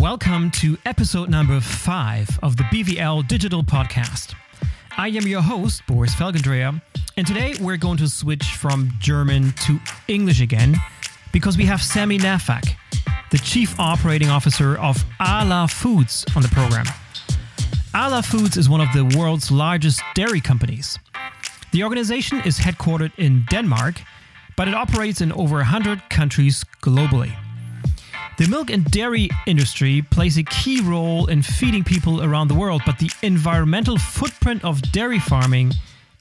Welcome to episode number five of the BVL Digital Podcast. I am your host, Boris Felgendreher, and today we're going to switch from German to English again because we have Sami Nafak, the Chief Operating Officer of Arla Foods, on the program. Arla Foods is one of the world's largest dairy companies. The organization is headquartered in Denmark, but it operates in over 100 countries globally. The milk and dairy industry plays a key role in feeding people around the world, but the environmental footprint of dairy farming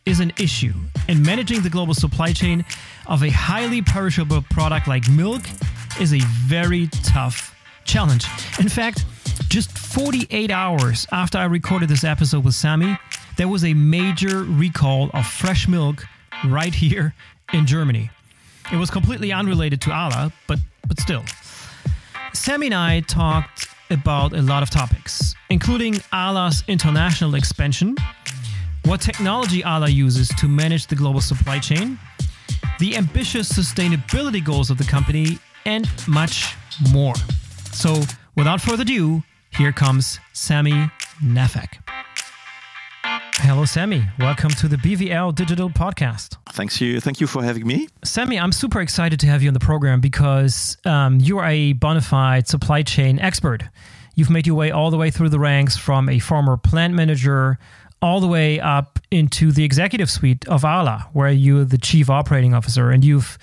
is an issue, and managing the global supply chain of a highly perishable product like milk is a very tough challenge. In fact, just 48 hours after I recorded this episode with Sami, there was a major recall of fresh milk right here in Germany. It was completely unrelated to Arla, but but still. Sami and I talked about a lot of topics, including Arla's international expansion, what technology Ala uses to manage the global supply chain, the ambitious sustainability goals of the company, and much more. So, without further ado, here comes Sami Nafak. Hello, Sami. Welcome to the BVL Digital Podcast. Thanks you. Thank you for having me. Sami, I'm super excited to have you on the program because um, you are a bona fide supply chain expert. You've made your way all the way through the ranks from a former plant manager all the way up into the executive suite of Arla, where you're the chief operating officer, and you've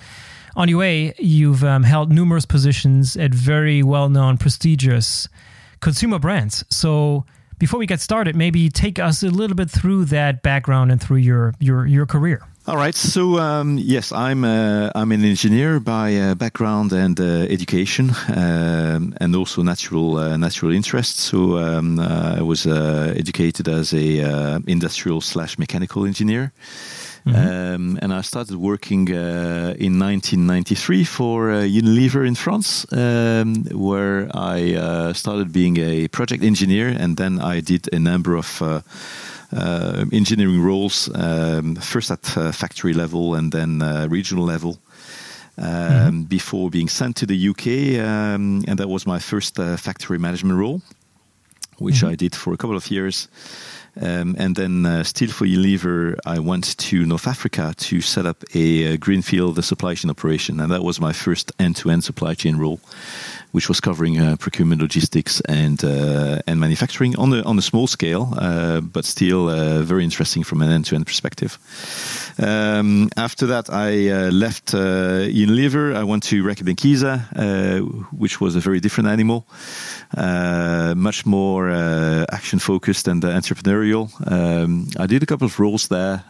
on your way you've um, held numerous positions at very well-known, prestigious consumer brands. So before we get started, maybe take us a little bit through that background and through your your your career. All right. So um, yes, I'm uh, I'm an engineer by uh, background and uh, education, um, and also natural uh, natural interests. So um, uh, I was uh, educated as a industrial slash mechanical engineer. Mm-hmm. Um, and I started working uh, in 1993 for uh, Unilever in France, um, where I uh, started being a project engineer, and then I did a number of uh, uh, engineering roles, um, first at uh, factory level and then regional level. Um, mm-hmm. Before being sent to the UK, um, and that was my first factory management role, which mm-hmm. I did for a couple of years. Um, and then, uh, still for Unilever, I went to North Africa to set up a, a greenfield supply chain operation, and that was my first end-to-end supply chain role, which was covering uh, procurement, logistics, and uh, and manufacturing on a on a small scale, uh, but still uh, very interesting from an end-to-end perspective. Um, after that, I left Unilever. I went to Reckitt Benckiser, which was a very different animal, much more action focused and entrepreneurial um, I did a couple of roles there,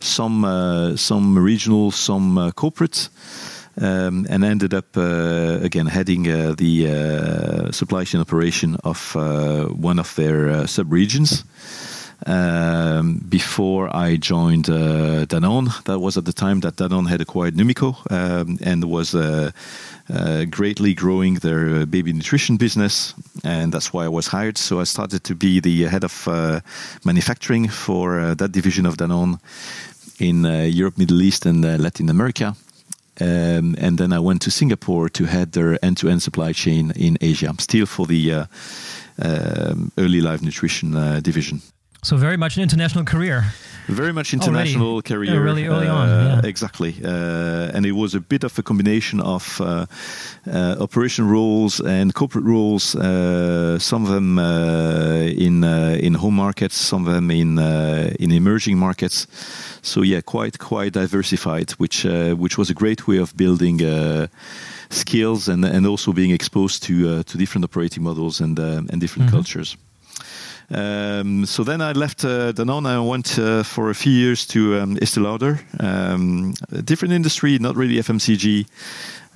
some some regional, some corporate. Um, and ended up uh, again heading uh, the uh, supply chain operation of one of their sub regions. Um, before I joined Danone, that was at the time that Danone had acquired Numico um, and was uh, greatly growing their uh, baby nutrition business, and that's why I was hired. So I started to be the head of uh, manufacturing for uh, that division of Danone in uh, Europe, Middle East, and Latin America. Um, and then I went to Singapore to head their end-to-end supply chain in Asia, still for the um, early life nutrition division. So very much an international career. Very much international Already, career. Yeah, really early uh, on. Yeah. Exactly. Uh, and it was a bit of a combination of uh, uh operation roles and corporate roles. Uh, some of them uh, in in home markets, some of them in in emerging markets. So yeah, quite quite diversified, which which was a great way of building skills and and also being exposed to to different operating models and and different mm -hmm. cultures. Um, so then I left uh, Danone. I went uh, for a few years to um, Estee Lauder, um, a different industry, not really FMCG.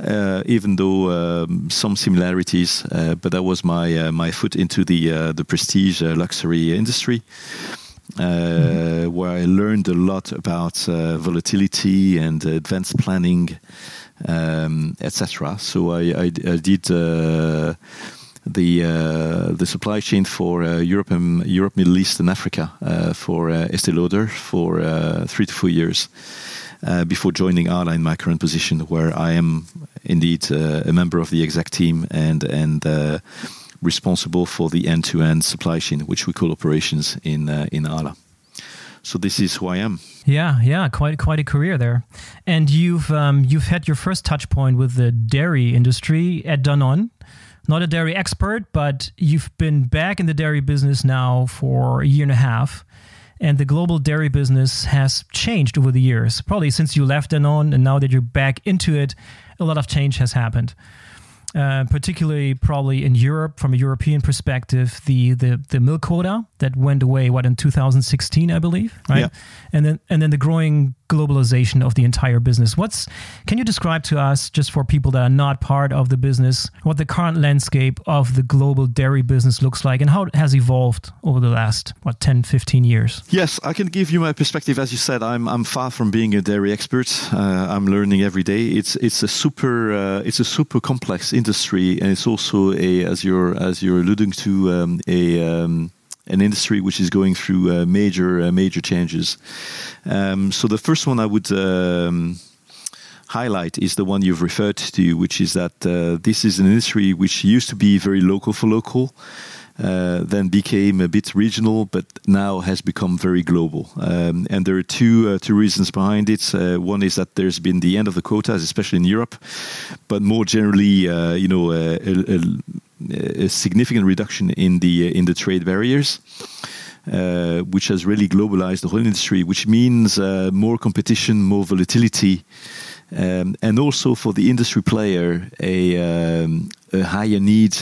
Uh, even though um, some similarities, uh, but that was my uh, my foot into the uh, the prestige luxury industry. Mm-hmm. Where I learned a lot about volatility and advanced planning, um, etc. So I, I, I did the uh, the supply chain for uh, Europe and Europe, Middle East, and Africa uh, for Estee Lauder for three to four years. before joining Arla in my current position, where I am indeed a member of the exec team and and responsible for the end-to-end supply chain, which we call operations in uh, in Arla. So this is who I am. Yeah, yeah, quite quite a career there. And you've um, you've had your first touch point with the dairy industry at Danone. Not a dairy expert, but you've been back in the dairy business now for a year and a half. And the global dairy business has changed over the years, probably since you left Danone, and now that you're back into it, a lot of change has happened. Uh, particularly probably in Europe from a European perspective, the, the the milk quota that went away what in 2016, I believe, right? Yeah. And then and then the growing globalization of the entire business. What's can you describe to us just for people that are not part of the business what the current landscape of the global dairy business looks like and how it has evolved over the last what 10 15 years? Yes, I can give you my perspective as you said I'm I'm far from being a dairy expert. Uh, I'm learning every day. It's it's a super uh, it's a super complex industry and it's also a as you're as you're alluding to um, a um, an industry which is going through uh, major uh, major changes. Um, so the first one I would um, highlight is the one you've referred to, which is that uh, this is an industry which used to be very local for local. Uh, then became a bit regional, but now has become very global. Um, and there are two uh, two reasons behind it. Uh, one is that there's been the end of the quotas, especially in Europe, but more generally, you know, a, a, significant reduction in the uh, in the trade barriers. Uh, which has really globalized the whole industry, which means more competition, more volatility, um, and also for the industry player, a, um, a higher need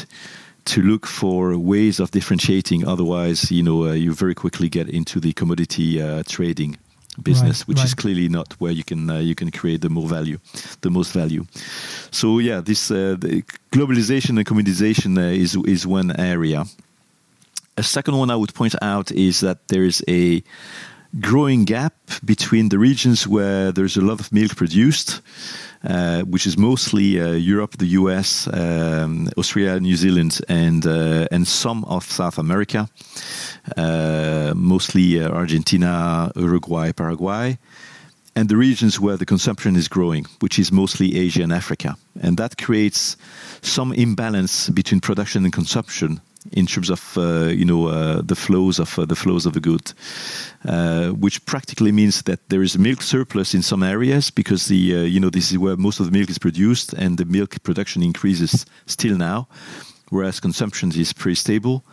to look for ways of differentiating. Otherwise, you know, uh, you very quickly get into the commodity uh, trading business, Right, which is clearly not where you can uh, you can create the more value, the most value. So yeah, this uh, the globalization and commoditization uh, is is one area. A second one I would point out is that there is a growing gap between the regions where there's a lot of milk produced, uh, which is mostly uh, Europe, the US, um, Australia, New Zealand, and uh, and some of South America, uh, mostly uh, Argentina, Uruguay, Paraguay. And the regions where the consumption is growing, which is mostly Asia and Africa. And that creates some imbalance between production and consumption in terms of uh, you know uh, the flows of uh, the flows of the good, uh, which practically means that there is milk surplus in some areas because the uh, you know this is where most of the milk is produced and the milk production increases still now, whereas consumption is pretty stable.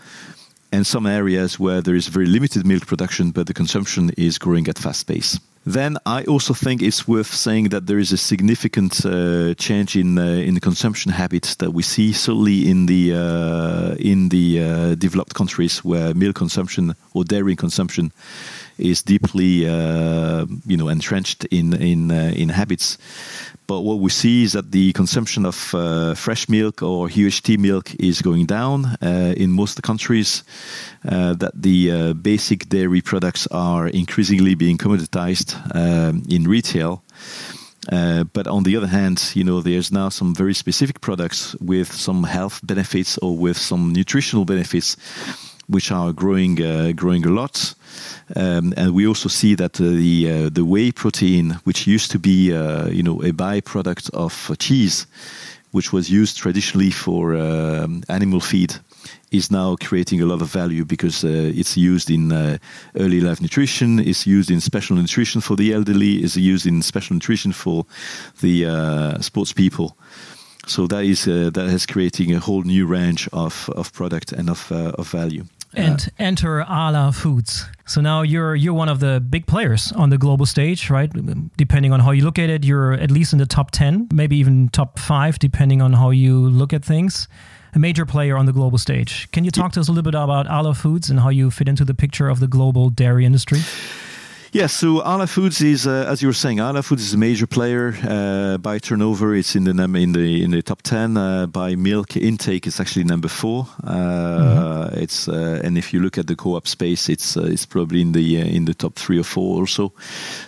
And some areas where there is very limited milk production, but the consumption is growing at fast pace. Then I also think it's worth saying that there is a significant uh, change in uh, in the consumption habits that we see, certainly in the uh, in the uh, developed countries where milk consumption or dairy consumption is deeply you know entrenched in in in habits. But what we see is that the consumption of uh, fresh milk or UHT milk is going down uh, in most countries. Uh, that the uh, basic dairy products are increasingly being commoditized um, in retail. Uh, but on the other hand, you know, there's now some very specific products with some health benefits or with some nutritional benefits, which are growing uh, growing a lot. Um, and we also see that uh, the uh, the whey protein, which used to be uh, you know a byproduct of cheese, which was used traditionally for um, animal feed, is now creating a lot of value because uh, it's used in uh, early life nutrition, it's used in special nutrition for the elderly, is used in special nutrition for the uh, sports people. So that is uh, that is creating a whole new range of, of product and of uh, of value. And enter Arla Foods. So now you're you're one of the big players on the global stage, right? Depending on how you look at it, you're at least in the top 10, maybe even top 5 depending on how you look at things. A major player on the global stage. Can you talk to us a little bit about Arla Foods and how you fit into the picture of the global dairy industry? Yes, so Arla Foods is, uh, as you were saying, Arla Foods is a major player uh, by turnover. It's in the num- in the in the top ten. Uh, by milk intake, it's actually number four. Uh, It's uh, and if you look at the co-op space, it's uh, it's probably in the uh, in the top three or four or so.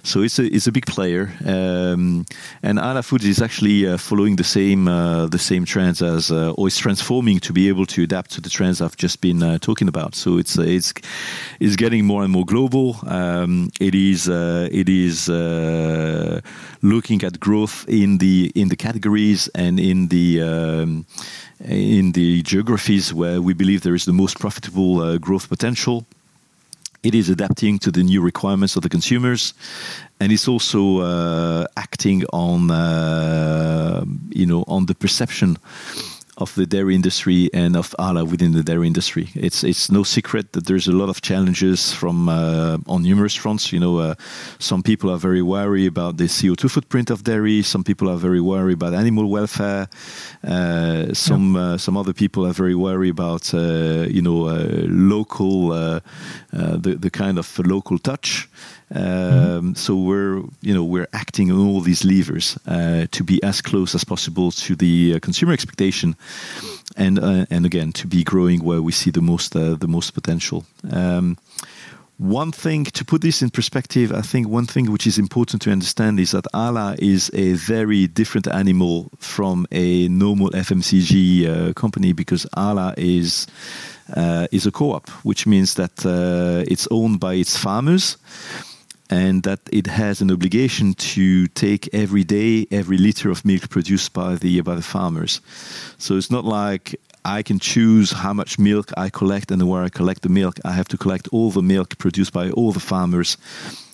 So it's a it's a big player. Um, and Arla Foods is actually uh, following the same uh, the same trends as uh, or is transforming to be able to adapt to the trends I've just been uh, talking about. So it's uh, it's it's getting more and more global. Um, It is uh, it is uh, looking at growth in the in the categories and in the um, in the geographies where we believe there is the most profitable uh, growth potential. It is adapting to the new requirements of the consumers, and it's also uh, acting on uh, you know on the perception of the dairy industry and of Arla within the dairy industry. It's it's no secret that there's a lot of challenges from uh, on numerous fronts. You know, uh, some people are very worried about the CO2 footprint of dairy. Some people are very worried about animal welfare. Uh, some yeah. Uh, some other people are very worried about uh, you know uh, local the the kind of local touch. Um, So we're you know we're acting on all these levers uh, to be as close as possible to the uh, consumer expectation, and uh, and again to be growing where we see the most uh, the most potential. Um, one thing to put this in perspective, I think one thing which is important to understand is that Arla is a very different animal from a normal FMCG uh, company because Arla is uh, is a co-op, which means that it's owned by its farmers and that it has an obligation to take every day every liter of milk produced by the by the farmers. So it's not like I can choose how much milk I collect and where I collect the milk. I have to collect all the milk produced by all the farmers,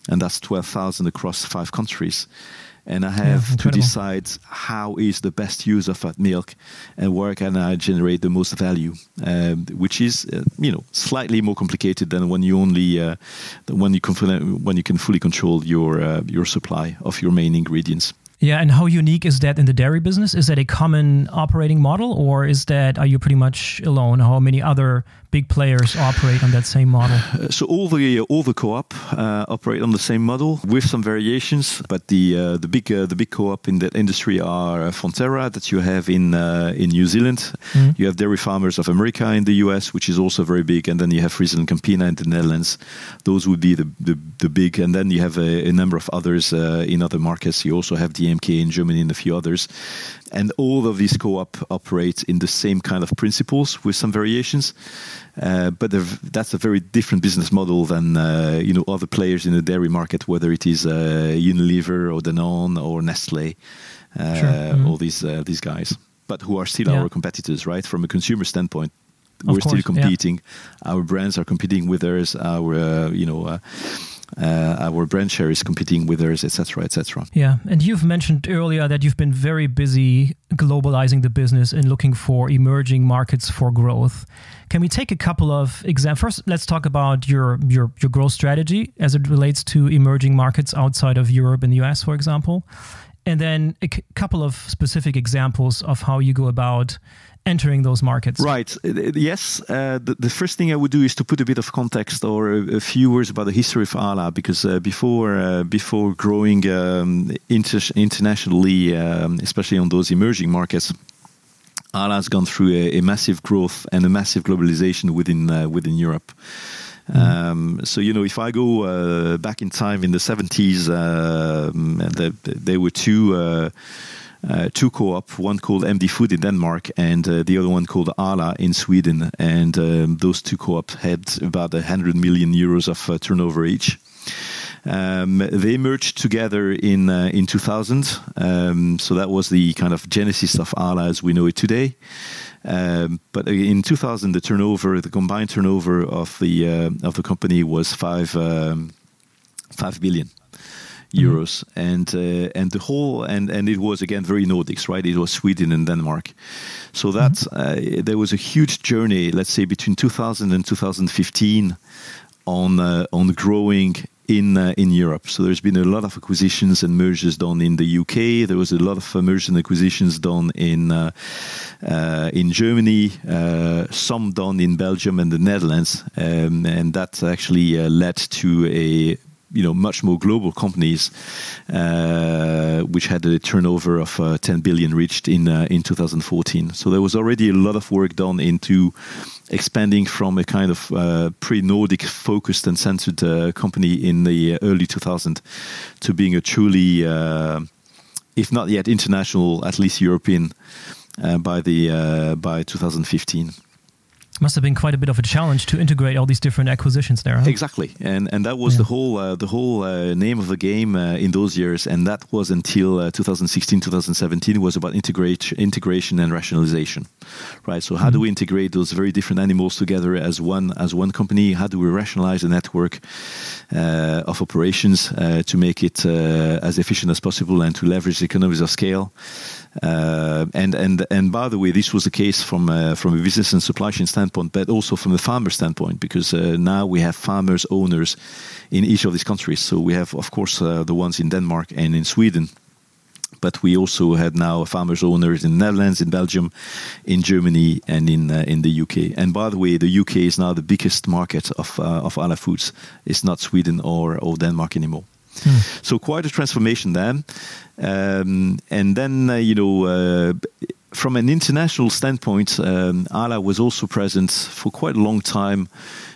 and that's twelve thousand across five countries and I have yeah, to decide how is the best use of that milk and where can I generate the most value, um, which is uh, you know slightly more complicated than when you only uh, when you can when you can fully control your uh, your supply of your main ingredients. Yeah, and how unique is that in the dairy business? Is that a common operating model, or is that are you pretty much alone? How many other big players operate on that same model? Uh, so all the uh, all the co-op uh, operate on the same model with some variations, but the uh, the big uh, the big co-op in that industry are uh, Fonterra that you have in in New Zealand. Mm-hmm. You have Dairy Farmers of America in the US, which is also very big, and then you have Friesland Campina in the Netherlands. Those would be the the, the big, and then you have a, a number of others in other markets. You also have the DMK in Germany and a few others. And all of these co-op operate in the same kind of principles with some variations. Uh, but that's a very different business model than uh, you know other players in the dairy market, whether it is uh, Unilever or Danone or Nestle, uh, sure. mm-hmm. all these uh, these guys, but who are still yeah. our competitors, right? From a consumer standpoint, we're still competing. Yeah. Our brands are competing with theirs. Our you know uh, Uh, our brand share is competing with others, etc., etc. Yeah, and you've mentioned earlier that you've been very busy globalizing the business and looking for emerging markets for growth. Can we take a couple of examples? First, let's talk about your your your growth strategy as it relates to emerging markets outside of Europe and the US, for example, and then a c- couple of specific examples of how you go about entering those markets. Right. Uh, yes. Uh, the, the, first thing I would do is to put a bit of context or a, a few words about the history of Arla, because uh, before uh, before growing um, inter- internationally, um, especially on those emerging markets. Arla has gone through a, a, massive growth and a massive globalization within uh, within Europe. Mm. Um, so you know, if I go uh, back in time in the seventies, uh, the, there were two uh, two co-op, one called MD Food in Denmark and uh, the other one called Arla in Sweden. And um, those two co-ops had about 100 million euros of uh, turnover each. Um, they merged together in uh, in 2000, um, so that was the kind of genesis of Arla as we know it today. Um, but in 2000, the turnover, the combined turnover of the uh, of the company was five um, five billion. Mm-hmm. euros, mm-hmm. and uh, and the whole and and it was again very Nordics, right? It was Sweden and Denmark. So that mm-hmm. uh, there was a huge journey, let's say between 2000 and 2015, on uh, on growing in uh, in Europe. So there's been a lot of acquisitions and mergers done in the UK. There was a lot of mergers and acquisitions done in uh, uh, in Germany. Uh, some done in Belgium and the Netherlands, um, and that actually uh, led to a you know much more global companies, uh, which had a turnover of uh, 10 billion reached in uh, in 2014. So there was already a lot of work done into expanding from a kind of uh, pre-Nordic focused and centered uh, company in the early 2000s to being a truly, uh, if not yet international, at least European by the by 2015. Must have been quite a bit of a challenge to integrate all these different acquisitions there. Huh? Exactly, and and that was yeah. the whole uh, the whole uh, name of the game uh, in those years, and that was until 2016, 2017 was about integrate integration and rationalization, right? So how mm-hmm. do we integrate those very different animals together as one as one company? How do we rationalize a network uh, of operations uh, to make it uh, as efficient as possible and to leverage the economies of scale? Uh, and and and by the way, this was the case from uh, from a business and supply chain standpoint, but also from the farmer standpoint, because uh, now we have farmers owners in each of these countries. So we have, of course, the ones in Denmark and in Sweden but we also had now farmers owners in the Netherlands, in Belgium, in Germany, and in uh, in the UK. And by the way, the UK is now the biggest market of uh, of Arla Foods. It's not Sweden or or Denmark anymore. Hmm. So quite a transformation then. Um, and then, uh, you know, uh, from an international standpoint, um, Arla was also present for quite a long time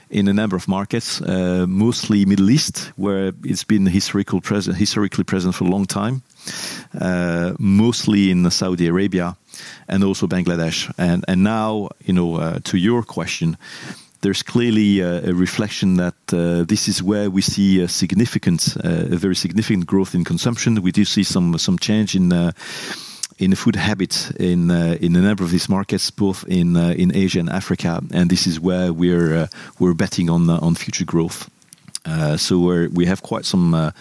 in a number of markets, uh, mostly Middle East, where it's been historical present, historically present for a long time, uh, mostly in Saudi Arabia and also Bangladesh. And, and now, you know, uh, to your question, there's clearly a, a reflection that uh, this is where we see a significant, uh, a very significant growth in consumption. We do see some some change in. In the food habits in uh, in a number of these markets, both in uh, in Asia and Africa, and this is where we're uh, we're betting on on future growth. so we we have quite some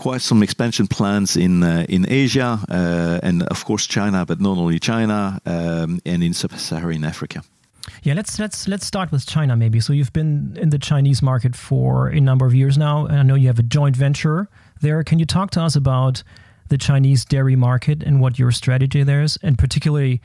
quite some expansion plans in uh, in Asia uh, and of course China, but not only China um, and in sub-Saharan Africa. Yeah, let's let's let's start with China maybe. So you've been in the Chinese market for a number of years now, and I know you have a joint venture there. Can you talk to us about the Chinese dairy market and what your strategy there is, and particularly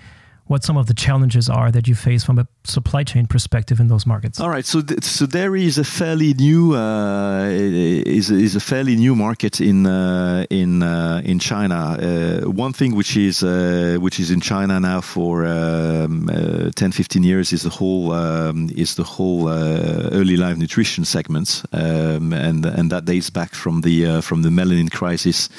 what some of the challenges are that you face from a supply chain perspective in those markets. All right, so th- so dairy is a fairly new uh, is is a fairly new market in uh, in uh, in China. Uh, one thing which is uh, which is in China now for um, uh, 10, 15 years is the whole um, is the whole early life nutrition segment, um, and and that dates back from the from the melamine crisis.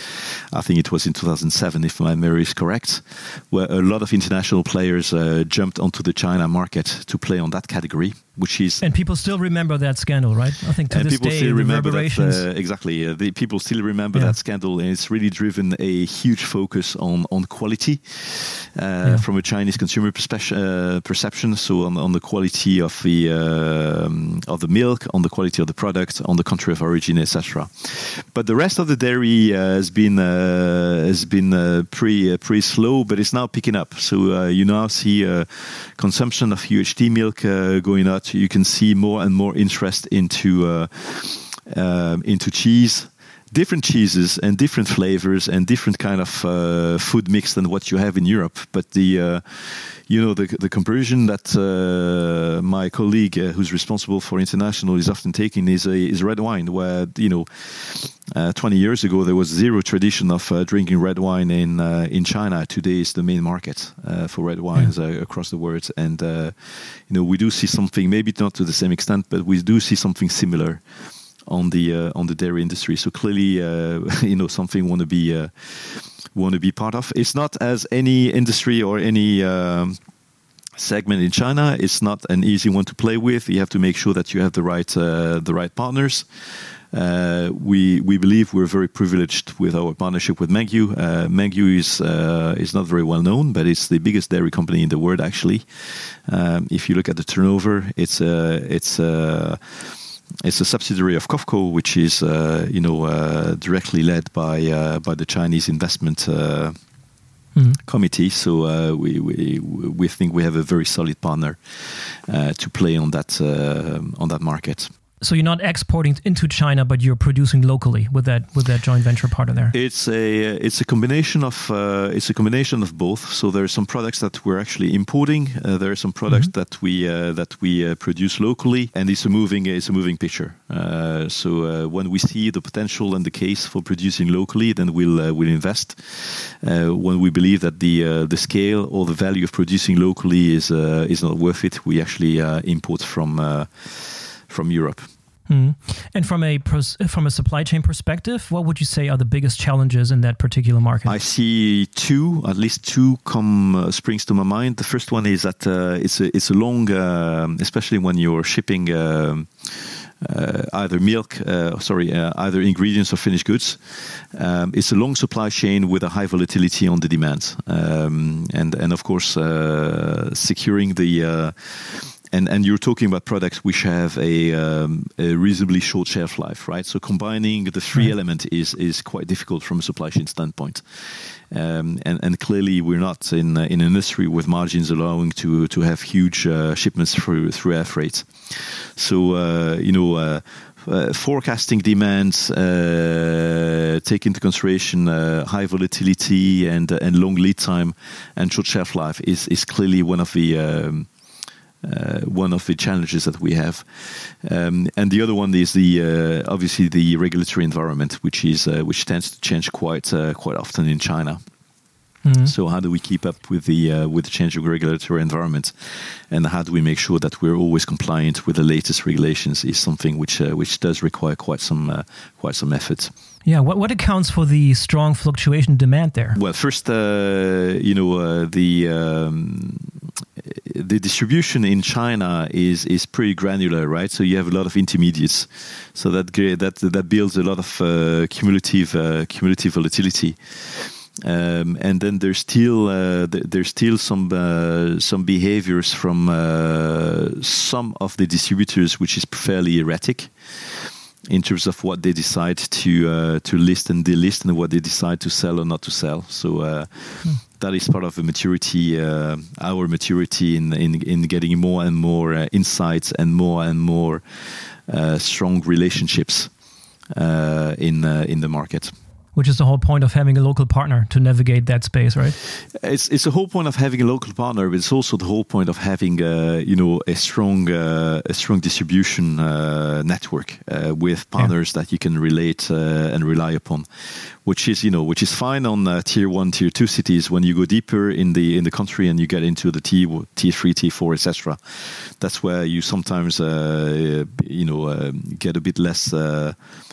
I think it was in 2007, if my memory is correct, where a lot of international players uh, jumped onto the China market to play on that category which is and people still remember that scandal, right? I think to and this people day, still remember that, uh, exactly. Uh, the, people still remember yeah. that scandal, and it's really driven a huge focus on on quality uh, yeah. from a Chinese consumer uh, perception. So on, on the quality of the um, of the milk, on the quality of the product, on the country of origin, etc. But the rest of the dairy uh, has been uh, has been pretty pretty slow, but it's now picking up. So you now see consumption of UHT milk going up you can see more and more interest into uh, um, into cheese different cheeses and different flavors and different kind of uh, food mix than what you have in Europe. But the uh, you know the the conversion that uh, my colleague uh, who's responsible for international is often taking is a is red wine, where you know. Uh, 20 years ago, there was zero tradition of uh, drinking red wine in in China. Today is the main market for red wines yeah. across the world, and you know we do see something, maybe not to the same extent, but we do see something similar on the uh, on the dairy industry. So clearly, uh, you know, something want to be uh, want to be part of. It's not as any industry or any. Um, segment in China it's not an easy one to play with you have to make sure that you have the right uh, the right partners uh, we we believe we're very privileged with our partnership with Mengniu. Uh, Mengniu is uh, is not very well known, but it's the biggest dairy company in the world. Actually, um, if you look at the turnover, it's uh, it's uh, it's a subsidiary of COFCO, which is uh, you know uh, directly led by uh, by the Chinese investment uh, mm-hmm. committee. So uh, we, we we think we have a very solid partner uh, to play on that on that market. So you're not exporting into China, but you're producing locally with that with that joint venture partner there. It's a it's a combination of uh, it's a combination of both. So there are some products that we're actually importing. Uh, there are some products mm-hmm. that we uh, that we uh, produce locally, and it's a moving it's a moving picture. Uh, so uh, when we see the potential and the case for producing locally, then we'll we'll invest. when we believe that the the scale or the value of producing locally is is not worth it, we actually import from from Europe. Mm. And from a from a supply chain perspective, what would you say are the biggest challenges in that particular market? I see two, at least two, come uh, springs to my mind. The first one is that uh, it's a it's a long, uh, especially when you're shipping. Um, uh, either milk, uh, sorry, uh, either ingredients or finished goods. Um, it's a long supply chain with a high volatility on the demand, um, and and of course securing the and and you're talking about products which have a, um, a reasonably short shelf life, right? So combining the three right. element is is quite difficult from a supply chain standpoint. Um, and, and clearly, we're not in uh, in an industry with margins allowing to to have huge uh, shipments through through air freight. So uh, you know. Uh, uh, forecasting demands uh, take into consideration uh, high volatility and uh, and long lead time and short shelf life is is clearly one of the um, one of the challenges that we have. Um, and the other one is the uh, obviously the regulatory environment, which is uh, which tends to change quite quite often in China. Mm-hmm. So how do we keep up with the uh, with the changing regulatory environment, and how do we make sure that we're always compliant with the latest regulations? Is something which uh, which does require quite some uh, quite some effort. Yeah, what what accounts for the strong fluctuation demand there? Well, first, you know the. Um, the distribution in China is is pretty granular, right? So you have a lot of intermediates, so that that that builds a lot of uh, cumulative uh, cumulative volatility. Um, and then there's still uh, there's still some uh, some behaviors from uh, some of the distributors which is fairly erratic in terms of what they decide to uh, to list and delist and what they decide to sell or not to sell. So uh, hmm. that is part of the maturity, uh, our maturity in, in in getting more and more uh, insights and more and more uh, strong relationships uh, in in the market which is the whole point of having a local partner to navigate that space, right? It's it's the whole point of having a local partner, but it's also the whole point of having uh, you know a strong uh, a strong distribution uh, network uh, with partners yeah. that you can relate uh, and rely upon. Which is you know which is fine on uh, tier one, tier two cities. When you go deeper in the in the country and you get into the T tier three, tier four, etc. That's where you sometimes you know get a bit less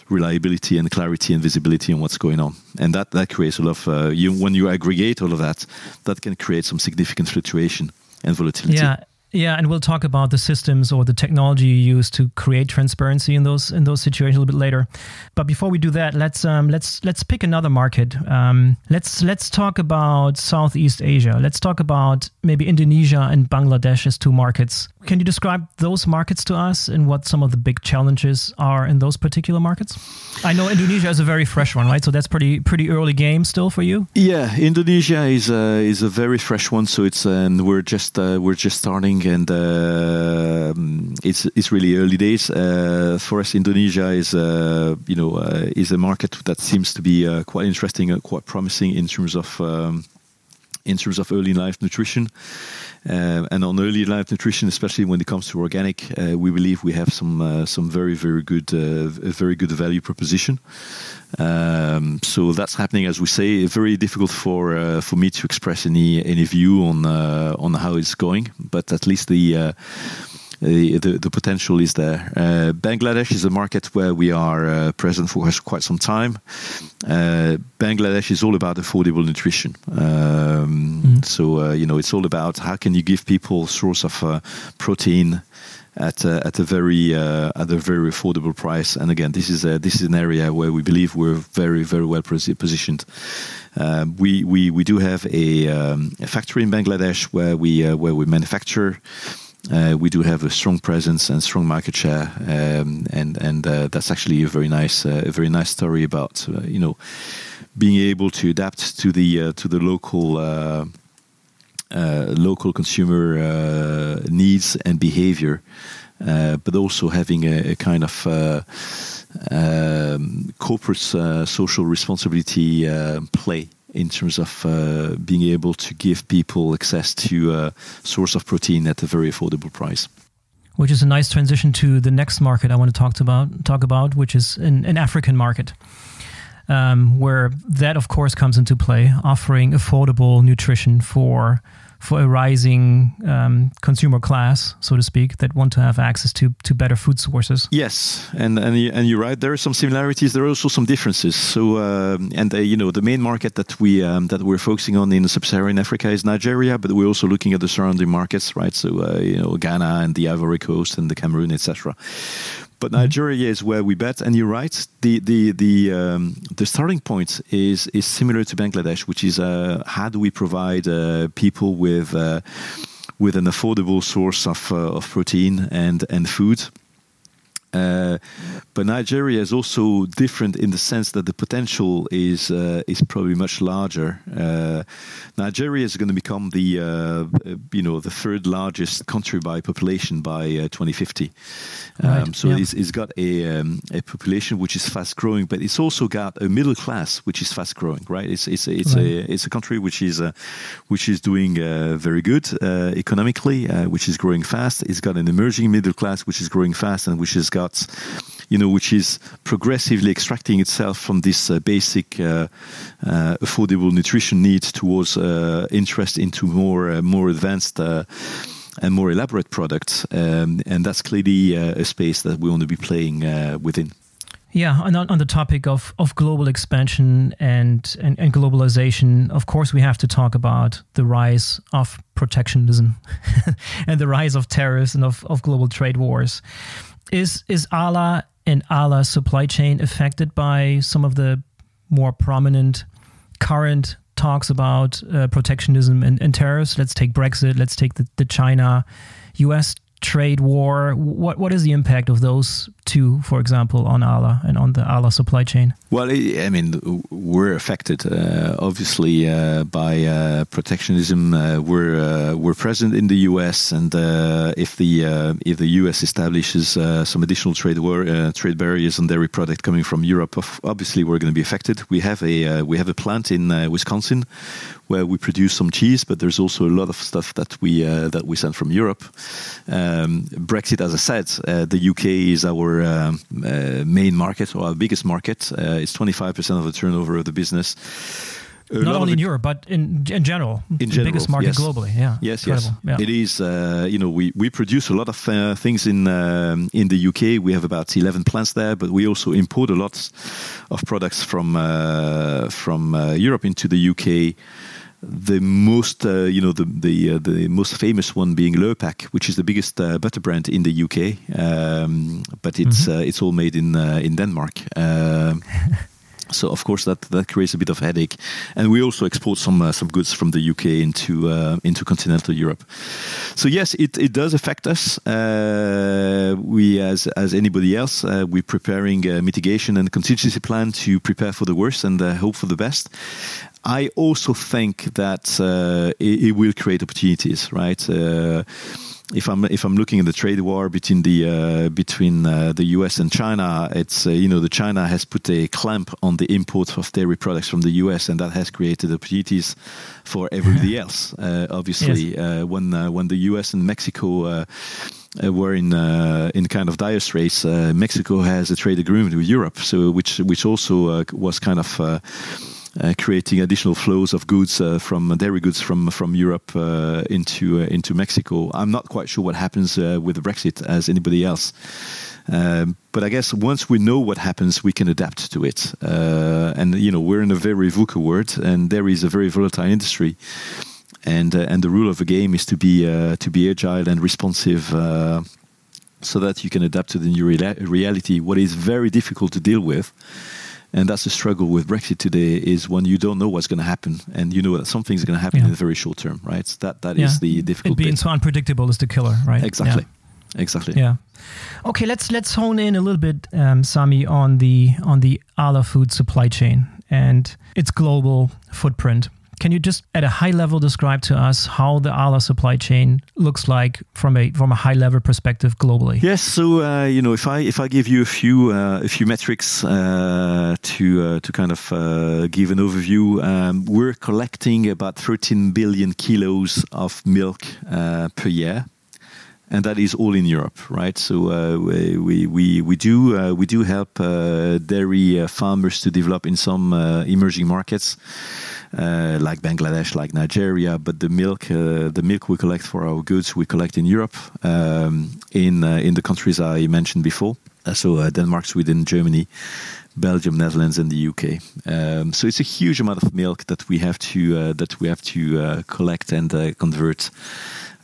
reliability and clarity and visibility on what's going on. And that, that creates a lot of, uh, you, when you aggregate all of that, that can create some significant fluctuation and volatility. Yeah. Yeah, and we'll talk about the systems or the technology you use to create transparency in those in those situations a little bit later. But before we do that, let's um, let's let's pick another market. Um, let's let's talk about Southeast Asia. Let's talk about maybe Indonesia and Bangladesh as two markets. Can you describe those markets to us and what some of the big challenges are in those particular markets? I know Indonesia is a very fresh one, right? So that's pretty pretty early game still for you. Yeah, Indonesia is a, is a very fresh one. So it's and we're just uh, we're just starting and uh, it's it's really early days uh, for us. Indonesia is uh, you know is a market that seems to be quite interesting, and quite promising in terms of. Um, in terms of early life nutrition. Uh, and on early life nutrition, especially when it comes to organic, uh, we believe we have some uh, some very very good very good value proposition. Um, so that's happening as we say. Very difficult for for me to express any any view on on how it's going, but at least the the, the, the potential is there. Uh, Bangladesh is a market where we are uh, present for quite some time. Uh, Bangladesh is all about affordable nutrition. Um, mm. So you know, it's all about how can you give people source of protein at a, at a very uh, at a very affordable price. And again, this is a, this is an area where we believe we're very very well positioned. Um, we, we we do have a, um, a, factory in Bangladesh where we uh, where we manufacture uh, we do have a strong presence and strong market share, um, and and uh, that's actually a very nice uh, a very nice story about uh, you know being able to adapt to the uh, to the local uh, local consumer needs and behavior, but also having a, a kind of um, corporate social responsibility play in terms of uh, being able to give people access to a source of protein at a very affordable price. Which is a nice transition to the next market I want to talk about, talk about which is an, an African market. Um, where that, of course, comes into play, offering affordable nutrition for for a rising um, consumer class, so to speak, that want to have access to to better food sources. Yes, and and and you're right. There are some similarities. There are also some differences. So uh, and uh, you know the main market that we um, that we're focusing on in sub-Saharan Africa is Nigeria, but we're also looking at the surrounding markets, right? So uh, you know Ghana and the Ivory Coast and the Cameroon, etc. But. Nigeria is where we bet, and you're right. The the the um, the starting point is is similar to Bangladesh, which is uh, how do we provide uh, people with uh, with an affordable source of uh, of protein and and food uh, but Nigeria is also different in the sense that the potential is uh, is probably much larger. Uh, Nigeria is going to become the uh, you know the third largest country by population by uh, 2050. Um, right. So yeah. it's, it's got a um, a population which is fast growing, but it's also got a middle class which is fast growing. Right? It's it's it's right. a it's a country which is which is doing very good economically, which is growing fast. It's got an emerging middle class which is growing fast and which has got, you know, which is progressively extracting itself from this uh, basic uh, uh, affordable nutrition needs towards uh, interest into more uh, more advanced and more elaborate products. Um, and that's clearly a space that we want to be playing within. Yeah, and on, on, the topic of, of global expansion and, and, and, globalization, of course, we have to talk about the rise of protectionism and the rise of tariffs and of, of global trade wars. Is is Arla and Arla supply chain affected by some of the more prominent current talks about uh, protectionism and, and, tariffs? Let's take Brexit. Let's take the, the China U.S trade war. What what is the impact of those two, for example, on Arla and on the Arla supply chain? Well, I mean, we're affected uh, obviously uh, by uh, protectionism. Uh, we're uh, we're present in the U.S. and uh, if the if the U.S. establishes some additional trade war trade barriers on dairy product coming from Europe, obviously we're going to be affected. We have a we have a plant in Wisconsin where we produce some cheese, but there's also a lot of stuff that we that we send from Europe. Um, Brexit, as I said, the UK is our main market or our biggest market. it's 25% of the turnover of the business. A Not only in Europe, but in in general, in the general, biggest market yes. globally. Yeah, yes, Incredible. yes. Yeah. It is. Uh, you know, we, we produce a lot of uh, things in um, in the UK. We have about eleven plants there, but we also import a lot of products from uh, from uh, Europe into the UK the most uh, you know the the uh, the most famous one being Lurpak, which is the biggest uh, butter brand in the UK, um, but it's mm-hmm. Uh, it's all made in uh, in Denmark. Um, so of course that that creates a bit of headache, and we also export some uh, some goods from the UK into into continental Europe. So yes, it, it does affect us. we as as anybody else, we're preparing a mitigation and contingency plan to prepare for the worst and hope for the best. I also think that uh, it, it, will create opportunities, right? Uh, if I'm if I'm looking at the trade war between the uh, between uh, the U.S. and China, it's uh, you know the China has put a clamp on the import of dairy products from the U.S. and that has created opportunities for everybody else. Uh, obviously, yes. when when the U.S. and Mexico. Uh, were in uh, in kind of dire straits. Uh, Mexico has a trade agreement with Europe, so which which also was kind of uh, creating additional flows of goods uh, from uh, dairy goods from from Europe into into Mexico. I'm not quite sure what happens with Brexit as anybody else. Um, but I guess once we know what happens, we can adapt to it. Uh, and you know, we're in a very VUCA world, and there is a very volatile industry. And uh, and the rule of the game is to be uh, to be agile and responsive, so that you can adapt to the new reality. What is very difficult to deal with and that's the struggle with Brexit today is when you don't know what's going to happen, and you know that something's going to happen yeah. in the very short term, right? That that yeah. is the difficult. It being bit. so unpredictable is the killer, right? Exactly. Yeah. Exactly. Yeah. Okay, let's let's hone in a little bit, um, Sami, on the on the Arla food supply chain and its global footprint. Can you just, at a high level, describe to us how the Arla supply chain looks like from a from a high level perspective globally? Yes. So uh, you know, if I if I give you a few uh, a few metrics uh, to uh, to kind of uh, give an overview, um, we're collecting about 13 billion kilos of milk uh, per year. and that is all in Europe, right? So uh, we, we we do uh, we do help uh, dairy farmers to develop in some emerging markets. Uh, like Bangladesh, like Nigeria, but the milk, the milk we collect for our goods, we collect in Europe, um, in in the countries I mentioned before. so Denmark, Sweden, Germany, Belgium, Netherlands, and the UK. Um, so it's a huge amount of milk that we have to that we have to collect and convert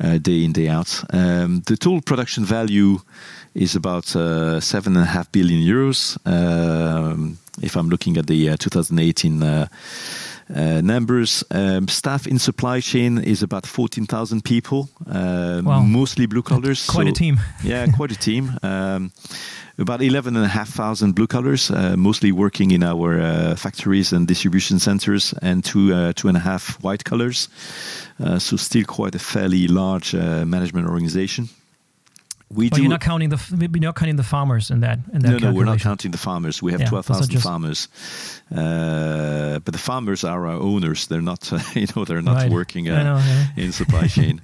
uh, day in, day out. Um, the total production value is about uh, seven and a half billion euros. Um, if I'm looking at the uh, 2018 uh, numbers, um, staff in supply chain is about 14,000 people, um, wow. mostly blue collars. Quite so, a team. yeah, quite a team. Um, about 11,500 blue collars, uh, mostly working in our uh, factories and distribution centers, and two uh, two and a half white collars. Uh, so still quite a fairly large uh, management organization. We but do. You're not counting the you're not counting the farmers in that. In that no, no, we're not counting the farmers. We have yeah, twelve thousand farmers, uh, but the farmers are our owners. They're not, uh, you know, they're not right. working uh, know, yeah. in supply chain.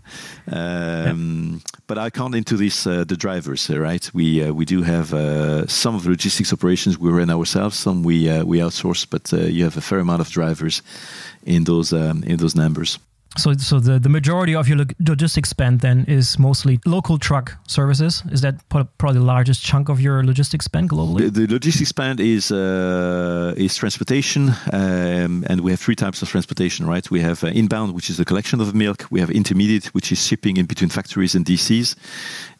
um, yeah. But I count into this uh, the drivers, uh, right? We uh, we do have some of the logistics operations we run ourselves. Some we we outsource, but you have a fair amount of drivers in those um, in those numbers. So, so the, the majority of your logistics spend then is mostly local truck services. Is that probably the largest chunk of your logistics spend globally? The, the logistics spend is uh, is transportation, um, and we have three types of transportation. Right, we have uh, inbound, which is the collection of milk. We have intermediate, which is shipping in between factories and DCs,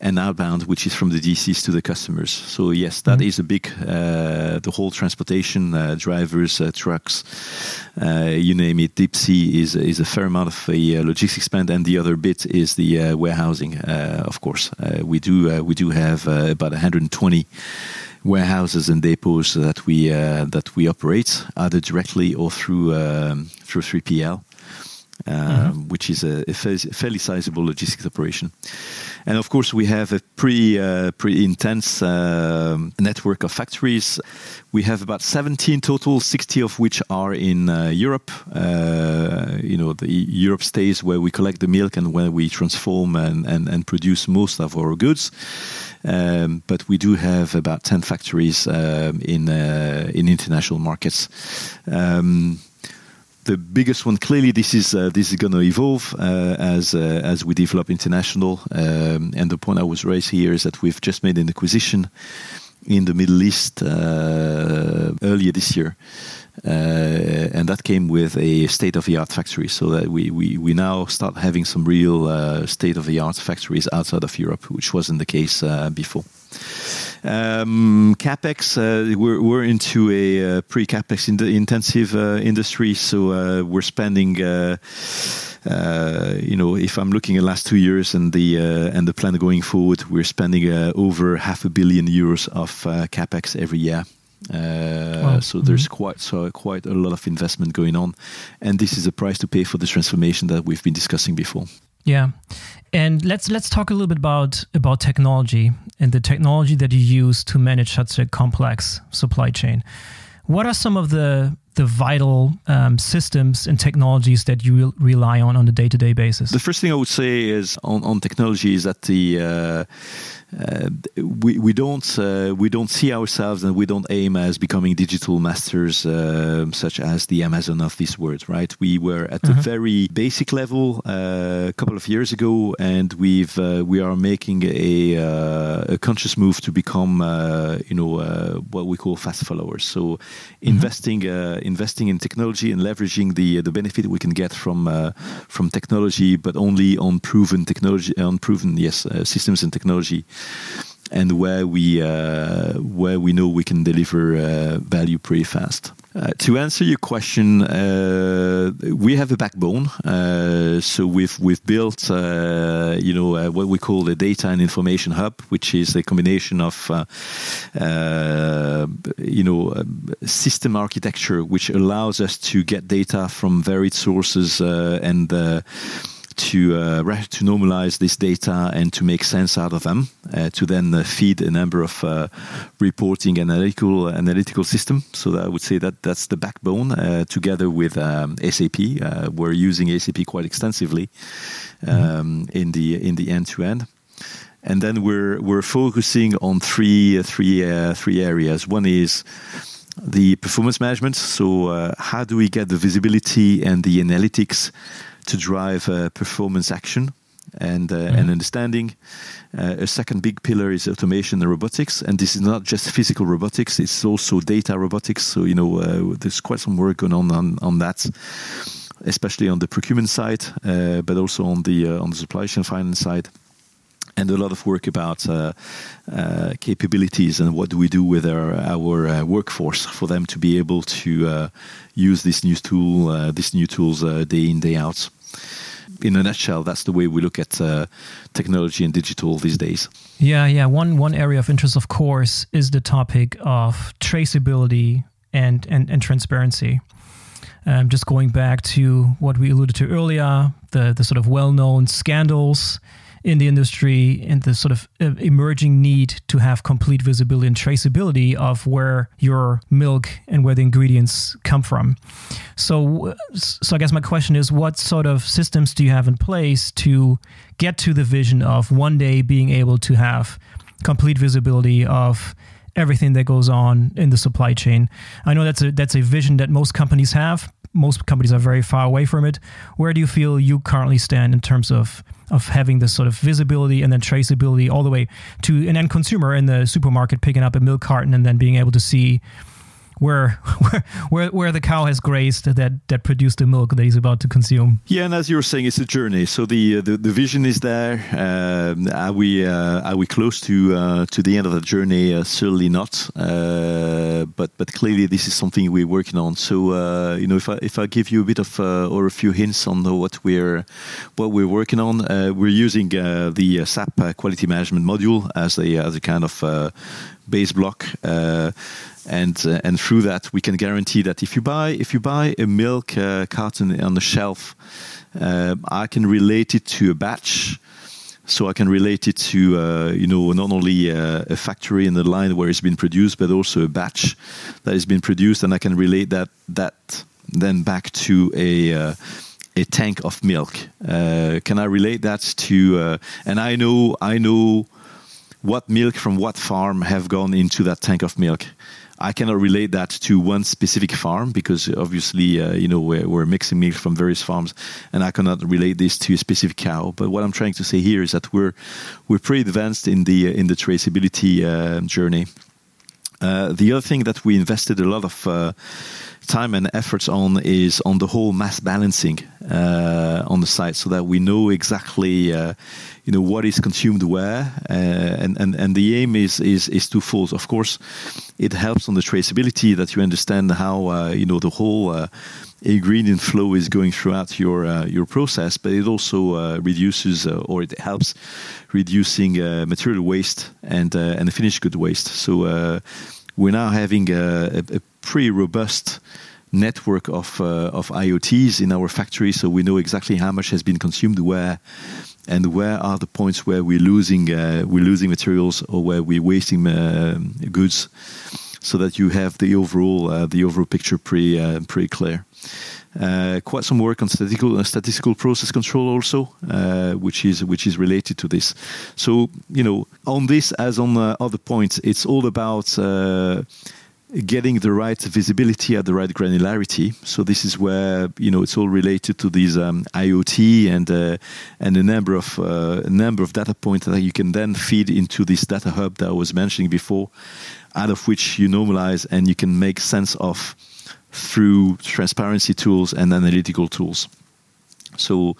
and outbound, which is from the DCs to the customers. So yes, that mm-hmm. is a big uh, the whole transportation, uh, drivers, uh, trucks, uh, you name it. Deep sea is is a fair amount of the uh, logistics spend, and the other bit is the uh, warehousing. Uh, of course, we do we do have about 120 warehouses and depots that we that we operate either directly or through um, through 3PL. Um, mm-hmm. which is a, a, fairly sizable logistics operation. And of course, we have a pretty, uh, pretty intense uh, network of factories. We have about 17 total, 60 of which are in uh, Europe. Uh, you know, the Europe stays where we collect the milk and where we transform and, and, and produce most of our goods. Um, but we do have about 10 factories um, in, uh, in international markets. Um, the biggest one. Clearly this is uh, this is going to evolve uh, as uh, as we develop international um, and the point I was raised here is that we've just made an acquisition in the Middle East uh, earlier this year uh, and that came with a state-of-the-art factory. So that we, we, we now start having some real uh, state-of-the-art factories outside of Europe which wasn't the case before capex, uh, we're, we're into a uh, pre-capex in intensive uh, industry, so uh, we're spending. Uh, uh, you know, if I'm looking at last two years and the and the plan going forward, we're spending over half a billion euros of capex every year. Wow. So there's mm-hmm. quite so quite a lot of investment going on, and this is a price to pay for the transformation that we've been discussing before. Yeah, and let's let's talk a little bit about about technology and the technology that you use to manage such a complex supply chain. What are some of the the vital um, systems and technologies that you rely on on a day to day basis? The first thing I would say is on, on technology is that the uh, uh, we we don't uh, we don't see ourselves and we don't aim as becoming digital masters uh, such as the Amazon of this world, right? We were at uh-huh. a very basic level uh, a couple of years ago, and we've uh, we are making a, a conscious move to become you know what we call fast followers. So mm-hmm. investing investing in technology and leveraging the the benefit we can get from from technology, but only on proven technology on proven yes systems and technology and where we uh, where we know we can deliver uh, value pretty fast. Uh, to answer your question, uh, we have a backbone. Uh, so we've we've built, uh, you know, what we call the data and information hub, which is a combination of, you know, system architecture, which allows us to get data from varied sources and to uh, to normalize this data and to make sense out of them, uh, to then uh, feed a number of uh, reporting analytical analytical system. So I would say that that's the backbone. Uh, together with um, SAP, uh, we're using SAP quite extensively um, mm-hmm. in the in the end to end. and then we're we're focusing on three three uh, three areas. One is the performance management. So, uh, how do we get the visibility and the analytics to drive uh, performance action and uh, mm-hmm. and understanding? Uh, a second big pillar is automation and robotics, and this is not just physical robotics; it's also data robotics. So, you know, uh, there's quite some work going on on, on that. Especially on the procurement side, uh, but also on the on the supply chain finance side and a lot of work about uh, uh, capabilities and what do we do with our, our uh, workforce for them to be able to uh, use this new tool, uh, these new tools uh, day in day out. In a nutshell, that's the way we look at technology and digital these days. Yeah, yeah. One one area of interest, of course, is the topic of traceability and and, and transparency. Um, just going back to what we alluded to earlier, the the sort of well known scandals in the industry and the sort of uh, emerging need to have complete visibility and traceability of where your milk and where the ingredients come from. So, so I guess my question is, what sort of systems do you have in place to get to the vision of one day being able to have complete visibility of everything that goes on in the supply chain? I know that's a that's a vision that most companies have. Most companies are very far away from it. Where do you feel you currently stand in terms of of having this sort of visibility and then traceability all the way to an end consumer in the supermarket picking up a milk carton and then being able to see where where where, the cow has grazed that that produced the milk that he's about to consume. Yeah, and as you were saying, it's a journey. So the uh, the, the vision is there. Um, are we uh, are we close to uh, to the end of the journey? Uh, certainly not. Uh, but but clearly, this is something we're working on. So uh, you know, if I if I give you a bit of or a few hints on what we're what we're working on, we're using the SAP quality management module as a as a kind of base block and uh, and through that we can guarantee that if you buy if you buy a milk uh, carton on the shelf, uh, I can relate it to a batch. So I can relate it to uh, you know not only uh, a factory in the line where it's been produced, but also a batch that has been produced, and I can relate that that then back to a uh, a tank of milk. can I relate that to? and I know I know what milk from what farm have gone into that tank of milk. I cannot relate that to one specific farm because obviously, uh, you know, we're, we're, mixing milk from various farms, and I cannot relate this to a specific cow. But what I'm trying to say here is that we're we're pretty advanced in the in the traceability uh, journey. Uh, the other thing that we invested a lot of uh, time and efforts on is on the whole mass balancing uh, on the site, so that we know exactly uh, you know what is consumed where, uh, and and and the aim is is is twofold. Of course, it helps on the traceability that you understand how uh, you know the whole uh, ingredient flow is going throughout your uh, your process, but it also uh, reduces uh, or it helps reducing uh, material waste and uh, and finished good waste. So we're now having a, a, pretty robust network of of IoTs in our factory, so we know exactly how much has been consumed where and where are the points where we're losing uh, we're losing materials or where we're wasting uh, goods, so that you have the overall uh, the overall picture pretty uh, pretty clear. Uh, quite some work on statistical uh, statistical process control also, which is which is related to this. So you know on this as on other points, it's all about getting the right visibility at the right granularity. So this is where you know it's all related to these um, IoT and uh, and a number of uh, a number of data points that you can then feed into this data hub that I was mentioning before, out of which you normalize and you can make sense of through transparency tools and analytical tools. So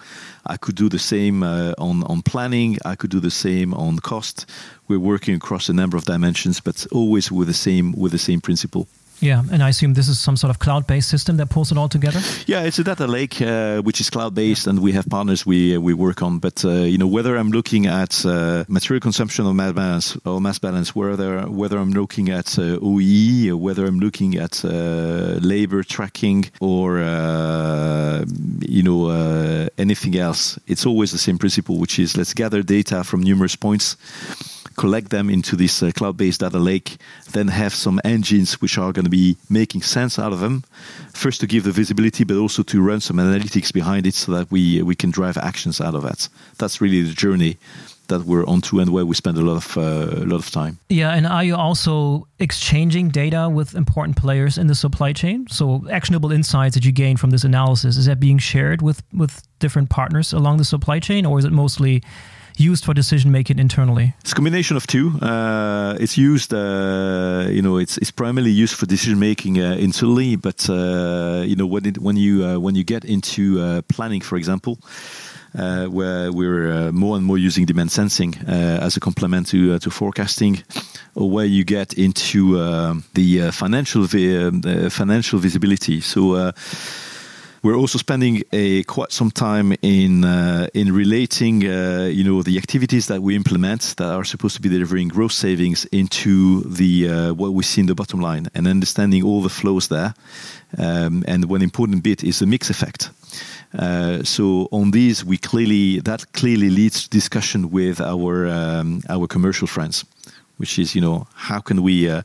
I could do the same uh, on on planning. I could do the same on cost. We're working across a number of dimensions, but always with the same with the same principle. Yeah, and I assume this is some sort of cloud-based system that pulls it all together. Yeah, it's a data lake uh, which is cloud-based, and we have partners we uh, we work on. But uh, you know, whether I'm looking at uh, material consumption or mass balance, or mass balance, whether whether I'm looking at uh, or whether I'm looking at uh, labor tracking, or you know anything else, it's always the same principle, which is let's gather data from numerous points collect them into this uh, cloud-based data lake, then have some engines which are going to be making sense out of them. First to give the visibility, but also to run some analytics behind it so that we we can drive actions out of that. That's really the journey that we're onto and where we spend a lot of uh, a lot of time. Yeah, and are you also exchanging data with important players in the supply chain? So actionable insights that you gain from this analysis is that being shared with with different partners along the supply chain, or is it mostly used for decision making internally? It's a combination of two. Uh, it's used, uh, you know, it's, it's primarily used for decision making uh, internally, but uh, you know, when it, when you uh, when you get into uh, planning, for example. where we're more and more using demand sensing as a complement to to forecasting, or where you get into the financial vi- financial visibility. So we're also spending a quite some time in uh, in relating, uh, you know, the activities that we implement that are supposed to be delivering growth savings into the uh, what we see in the bottom line, and understanding all the flows there. Um, and one important bit is the mix effect. Uh, so on these, we clearly that clearly leads to discussion with our um, our commercial friends, which is you know how can we uh,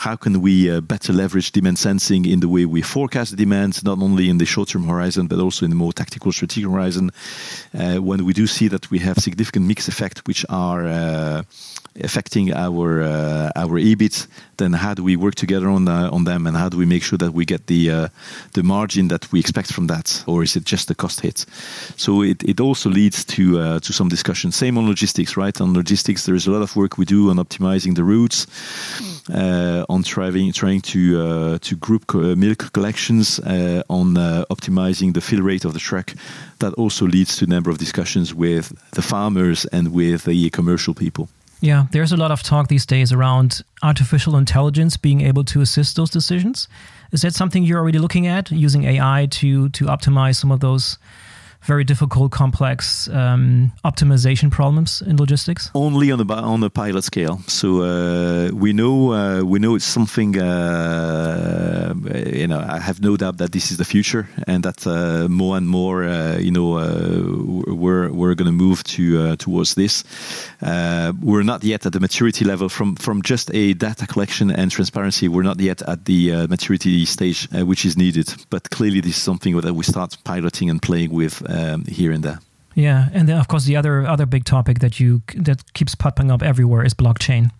how can we uh, better leverage demand sensing in the way we forecast demand, not only in the short-term horizon, but also in the more tactical strategic horizon, uh, when we do see that we have significant mix effect, which are uh, affecting our uh, our EBIT, then how do we work together on uh, on them, and how do we make sure that we get the uh, the margin that we expect from that, or is it just a cost hit? So it, it also leads to to some discussion. Same on logistics, right? On logistics, there is a lot of work we do on optimizing the routes, on trying trying to to group co- milk collections, on optimizing the fill rate of the truck. That also leads to a number of discussions with the farmers and with the commercial people. Yeah, there's a lot of talk these days around artificial intelligence being able to assist those decisions. Is that something you're already looking at, using AI to to optimize some of those very difficult, complex um, optimization problems in logistics? Only on a on a pilot scale. So uh, we know uh, we know it's something. Uh, you know, I have no doubt that this is the future, and that uh, more and more, uh, you know, uh, we're we're going to move to towards this. we're not yet at the maturity level from from just a data collection and transparency. We're not yet at the maturity stage which is needed. But clearly, this is something that we start piloting and playing with um, here and there. Yeah, and then of course the other other big topic that you that keeps popping up everywhere is blockchain,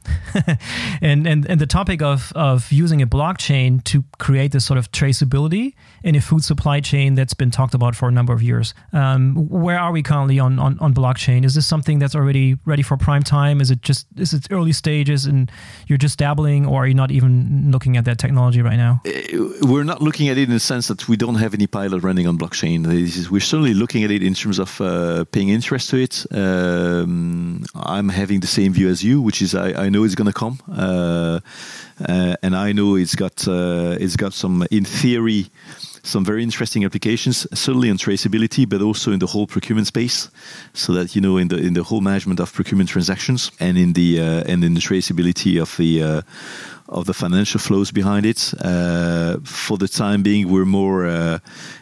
and and and the topic of of using a blockchain to create this sort of traceability in a food supply chain that's been talked about for a number of years. Um, where are we currently on, on on blockchain? Is this something that's already ready for prime time? Is it just is it early stages and you're just dabbling, or are you not even looking at that technology right now? Uh, we're not looking at it in the sense that we don't have any pilot running on blockchain. We're certainly looking at it in terms of uh, paying interest to it. Um, I'm having the same view as you, which is I, I know it's going to come, uh, uh, and I know it's got uh, it's got some in theory some very interesting applications, certainly on traceability, but also in the whole procurement space, so that you know in the in the whole management of procurement transactions and in the uh, and in the traceability of the uh, of the financial flows behind it. Uh, for the time being, we're more uh,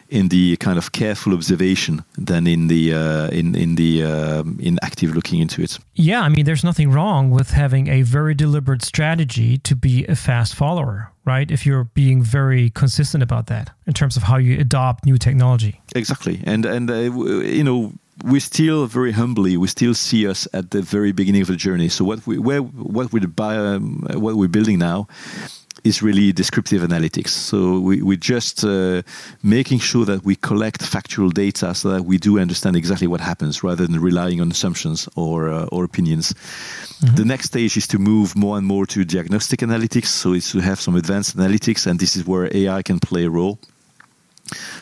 in the kind of careful observation than in the uh, in in the um, in active looking into it. Yeah, I mean, there's nothing wrong with having a very deliberate strategy to be a fast follower, right? If you're being very consistent about that in terms of how you adopt new technology. Exactly, and and uh, you know we still very humbly we still see us at the very beginning of the journey. So what we where what we um, what we're building now is really descriptive analytics. So we, we're just uh, making sure that we collect factual data so that we do understand exactly what happens rather than relying on assumptions or, uh, or opinions. Mm-hmm. The next stage is to move more and more to diagnostic analytics. So it's to have some advanced analytics, and this is where AI can play a role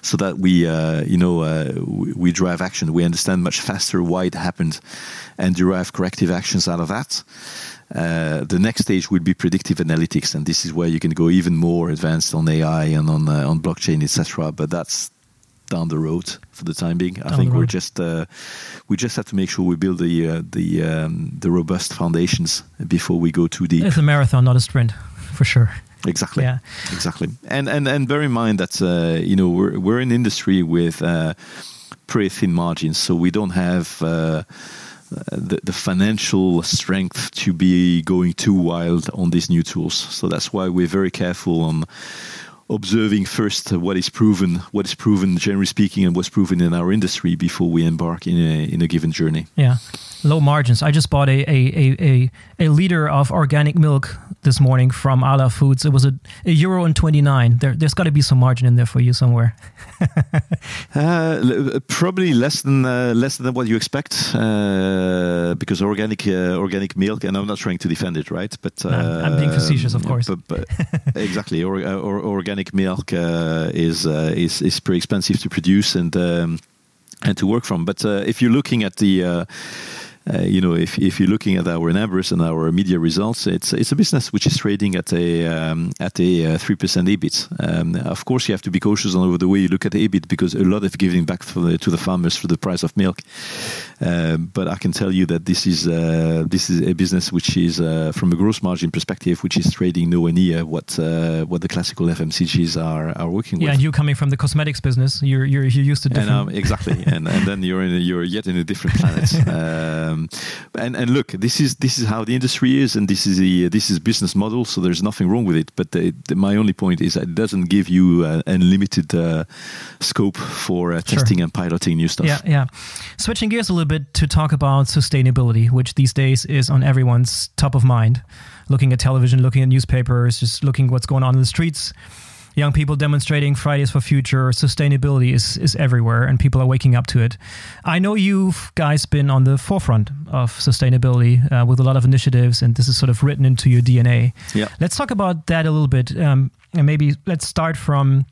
so that we, uh, you know, uh, we, we, drive action. We understand much faster why it happened, and derive corrective actions out of that. Uh, the next stage would be predictive analytics, and this is where you can go even more advanced on AI and on uh, on blockchain, etc. But that's down the road for the time being. Down I think we're just uh, we just have to make sure we build the uh, the um, the robust foundations before we go too deep. It's a marathon, not a sprint, for sure. Exactly. Yeah. Exactly. And and and bear in mind that uh, you know we're we're an industry with uh, pretty thin margins, so we don't have. Uh, the, the, financial strength to be going too wild on these new tools. So that's why we're very careful on observing first what is proven, what is proven, generally speaking, and what's proven in our industry before we embark in a in a given journey. Yeah, low margins. I just bought a a a, a liter of organic milk this morning from Arla Foods. It was a, a euro and twenty nine. There, there's got to be some margin in there for you somewhere. uh, probably less than uh, less than what you expect, uh, because organic uh, organic milk. And I'm not trying to defend it, right? But no, I'm being facetious, of course. But, but exactly, or, or, organic organic milk uh, is uh, is is pretty expensive to produce and um, and to work from. But uh, if you're looking at the uh, you know, if, if you're looking at our numbers and our media results, it's it's a business which is trading at a um, at a uh, three percent EBIT. Um, of course, you have to be cautious on the way you look at the EBIT because a lot of giving back the, to the farmers for the price of milk. Uh, but I can tell you that this is uh, this is a business which is uh, from a gross margin perspective, which is trading nowhere near what what the classical FMCGs are are working yeah, with. and you coming from the cosmetics business, you're you're, you're used to different. And, um, exactly, and and then you're in a, you're yet in a different planet. um, and and look, this is this is how the industry is, and this is the this is business model. So there's nothing wrong with it. But the, the, my only point is it doesn't give you uh, unlimited uh, scope for uh, testing sure. and piloting new stuff. Yeah, yeah. Switching gears a little bit to talk about sustainability, which these days is on everyone's top of mind. Looking at television, looking at newspapers, just looking what's going on in the streets young people demonstrating Fridays for Future. Sustainability is, is everywhere and people are waking up to it. I know you've guys been on the forefront of sustainability uh, with a lot of initiatives, and this is sort of written into your DNA. Yeah. Let's talk about that a little bit. Um, and maybe let's start from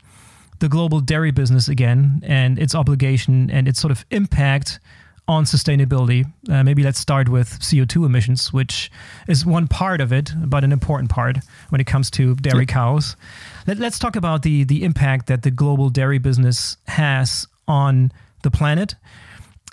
the global dairy business again and its obligation and its sort of impact on sustainability. Uh, maybe let's start with CO2 emissions, which is one part of it, but an important part when it comes to dairy yeah. cows. Let, us talk about the the impact that the global dairy business has on the planet,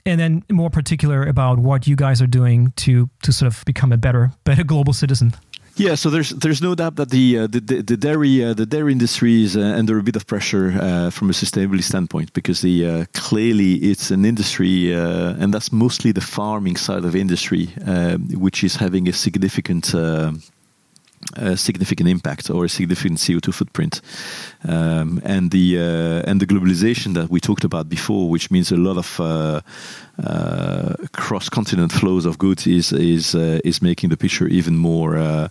and then more particular about what you guys are doing to to sort of become a better better global citizen. Yeah, so there's there's no doubt that the uh, the, the, dairy uh, the dairy industry is uh, under a bit of pressure uh, from a sustainability standpoint because the uh, clearly it's an industry uh, and that's mostly the farming side of industry which is having a significant a significant impact or a significant CO2 footprint, um, and the uh, and the globalization that we talked about before, which means a lot of uh, uh, cross-continent flows of goods, is is uh, is making the picture even more uh,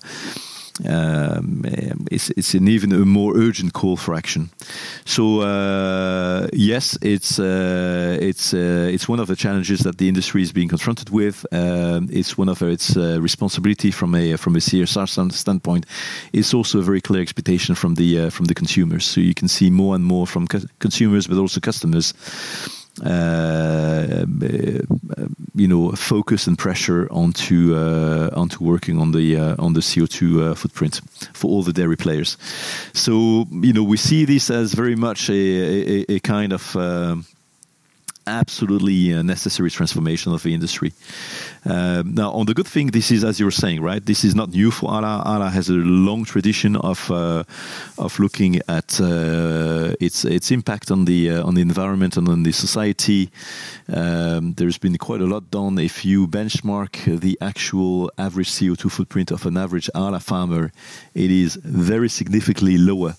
it's, it's an even a more urgent call for action. So uh, yes, it's uh, it's uh, it's one of the challenges that the industry is being confronted with. Um, it's one of its responsibility from a from a CSR standpoint. It's also a very clear expectation from the from the consumers. So you can see more and more from co- consumers, but also customers uh, you know, focus and pressure onto uh, onto working on the uh, on the CO2 footprint for all the dairy players. So you know, we see this as very much a, a, a kind of um, absolutely uh, necessary transformation of the industry. Uh, now, on the good thing, this is as you were saying, right? This is not new for Arla. Arla has a long tradition of uh, of looking at uh, its its impact on the uh, on the environment and on the society. Um, there's been quite a lot done. If you benchmark the actual average CO2 footprint of an average Arla farmer, it is very significantly lower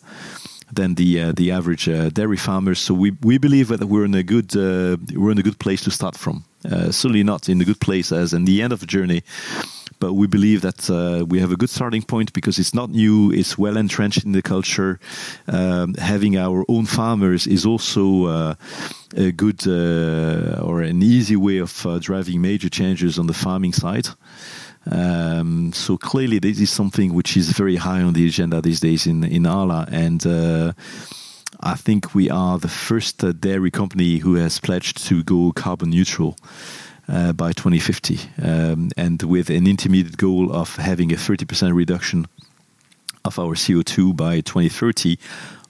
than the uh, the average uh, dairy farmers. So we, we believe that we're in a good uh, we're in a good place to start from. Uh, certainly not in a good place as in the end of the journey, but we believe that uh, we have a good starting point because it's not new. It's well entrenched in the culture. Um, having our own farmers is also uh, a good or an easy way of driving major changes on the farming side. Um, so clearly, this is something which is very high on the agenda these days in in Arla, and uh, I think we are the first uh, dairy company who has pledged to go carbon neutral. Uh, by 2050, um, and with an intermediate goal of having a 30% reduction of our CO2 by 2030,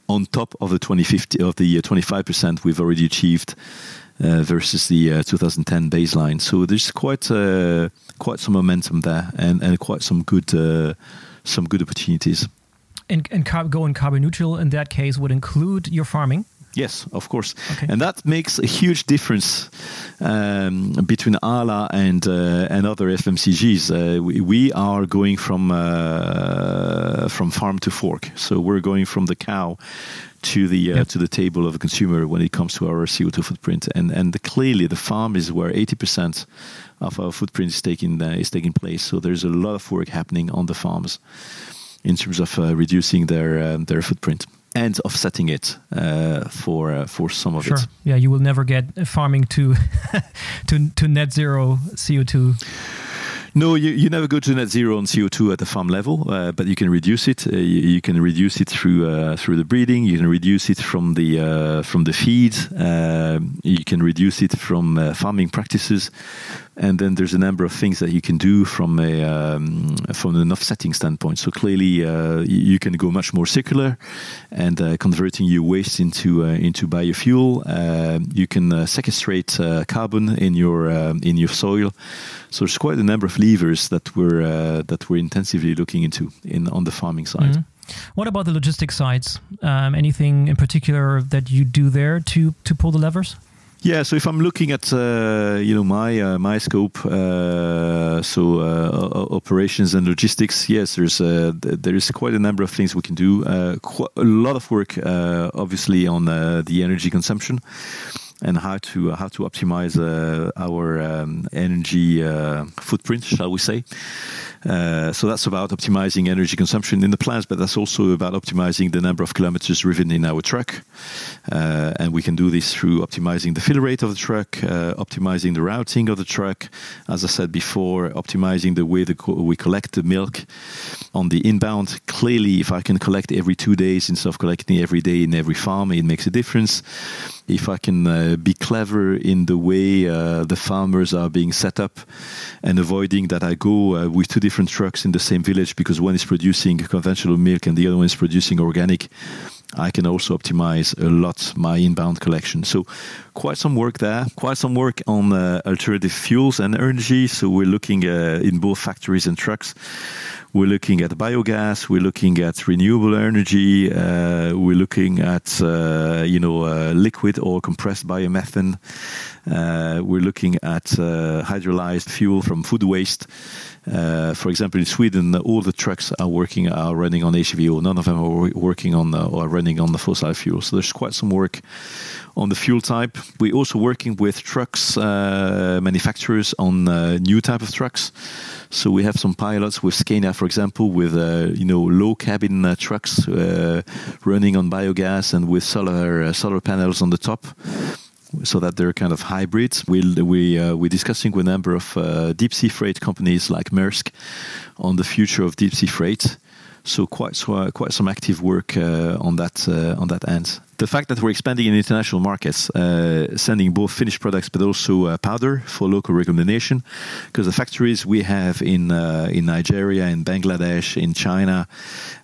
on top of the 2050 of the 25% we've already achieved uh, versus the uh, 2010 baseline. So there's quite uh, quite some momentum there, and, and quite some good some good opportunities. And, and car- going carbon neutral in that case would include your farming. Yes, of course, Okay. and that makes a huge difference um, between Arla and uh, and other FMCGs. Uh, we, we are going from uh, from farm to fork, so we're going from the cow to the uh, Yep. to the table of the consumer when it comes to our CO2 footprint. And and clearly, the farm is where 80% of our footprint is taking uh, is taking place. So there's a lot of work happening on the farms in terms of uh, reducing their um, their footprint and offsetting it uh, for uh, for some of Sure. it. Yeah, you will never get farming to to to net zero CO2. No, you, you never go to net zero on CO2 at the farm level, uh, but you can reduce it. Uh, you, you can reduce it through uh, through the breeding. You can reduce it from the uh, from the feed. Uh, you can reduce it from uh, farming practices, and then there's a number of things that you can do from a um, from an offsetting standpoint. So clearly, you, can go much more circular, and converting your waste into into biofuel. You can sequestrate carbon in your in your soil. So there's quite a number of levers that we're uh, that we're intensively looking into in on the farming side. Mhm. What about the logistics sides? Um, anything in particular that you do there to to pull the levers? Yeah, so if I'm looking at uh, you know my uh, my scope, uh, so uh, operations and logistics, yes, there's uh, there is quite a number of things we can do. Uh, qu- a lot of work, uh, obviously, on uh, the energy consumption and how to how to optimize uh, our um, energy uh, footprint, shall we say? Uh, so that's about optimizing energy consumption in the plants, but that's also about optimizing the number of kilometers driven in our truck. Uh, and we can do this through optimizing the fill rate of the truck, uh, optimizing the routing of the truck. As I said before, optimizing the way the co- we collect the milk on the inbound. Clearly, if I can collect every two days instead of collecting every day in every farm, it makes a difference. If I can uh, be clever in the way uh, the farmers are being set up and avoiding that I go uh, with two different trucks in the same village because one is producing conventional milk and the other one is producing organic, I can also optimize a lot my inbound collection. So, quite some work there, quite some work on uh, alternative fuels and energy. So, we're looking uh, in both factories and trucks. We're looking at biogas. We're looking at renewable energy. Uh, we're looking at uh, you know uh, liquid or compressed biomethane. Uh, we're looking at uh, hydrolyzed fuel from food waste. Uh, for example, in Sweden, all the trucks are working are running on HVO. None of them are working on or running on the fossil fuel. So there's quite some work on the fuel type. We're also working with trucks manufacturers on new type of trucks. So we have some pilots with Scania, for example, with you know low cabin trucks running on biogas and with solar solar panels on the top so that they're kind of hybrids. We'll, we, uh, we're discussing with a number of uh, deep sea freight companies like Maersk on the future of deep sea freight. So quite so, quite some active work uh, on that uh, on that end. The fact that we're expanding in international markets, uh, sending both finished products but also uh, powder for local recombination, because the factories we have in uh, in Nigeria, in Bangladesh, in China,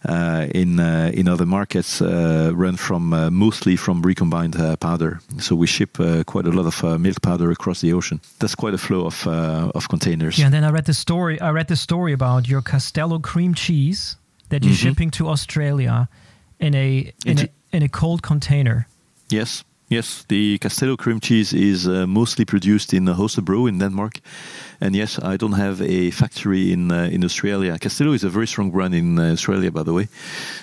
uh, in uh, in other markets uh, run from uh, mostly from recombined uh, powder. So we ship uh, quite a lot of uh, milk powder across the ocean. That's quite a flow of uh, of containers. Yeah, and then I read the story. I read the story about your Castello cream cheese that you're Mhm. shipping to Australia in a in a in a cold container. Yes, yes. The Castello cream cheese is uh, mostly produced in uh, Holstebro in Denmark, and yes, I don't have a factory in uh, in Australia. Castello is a very strong brand in uh, Australia, by the way.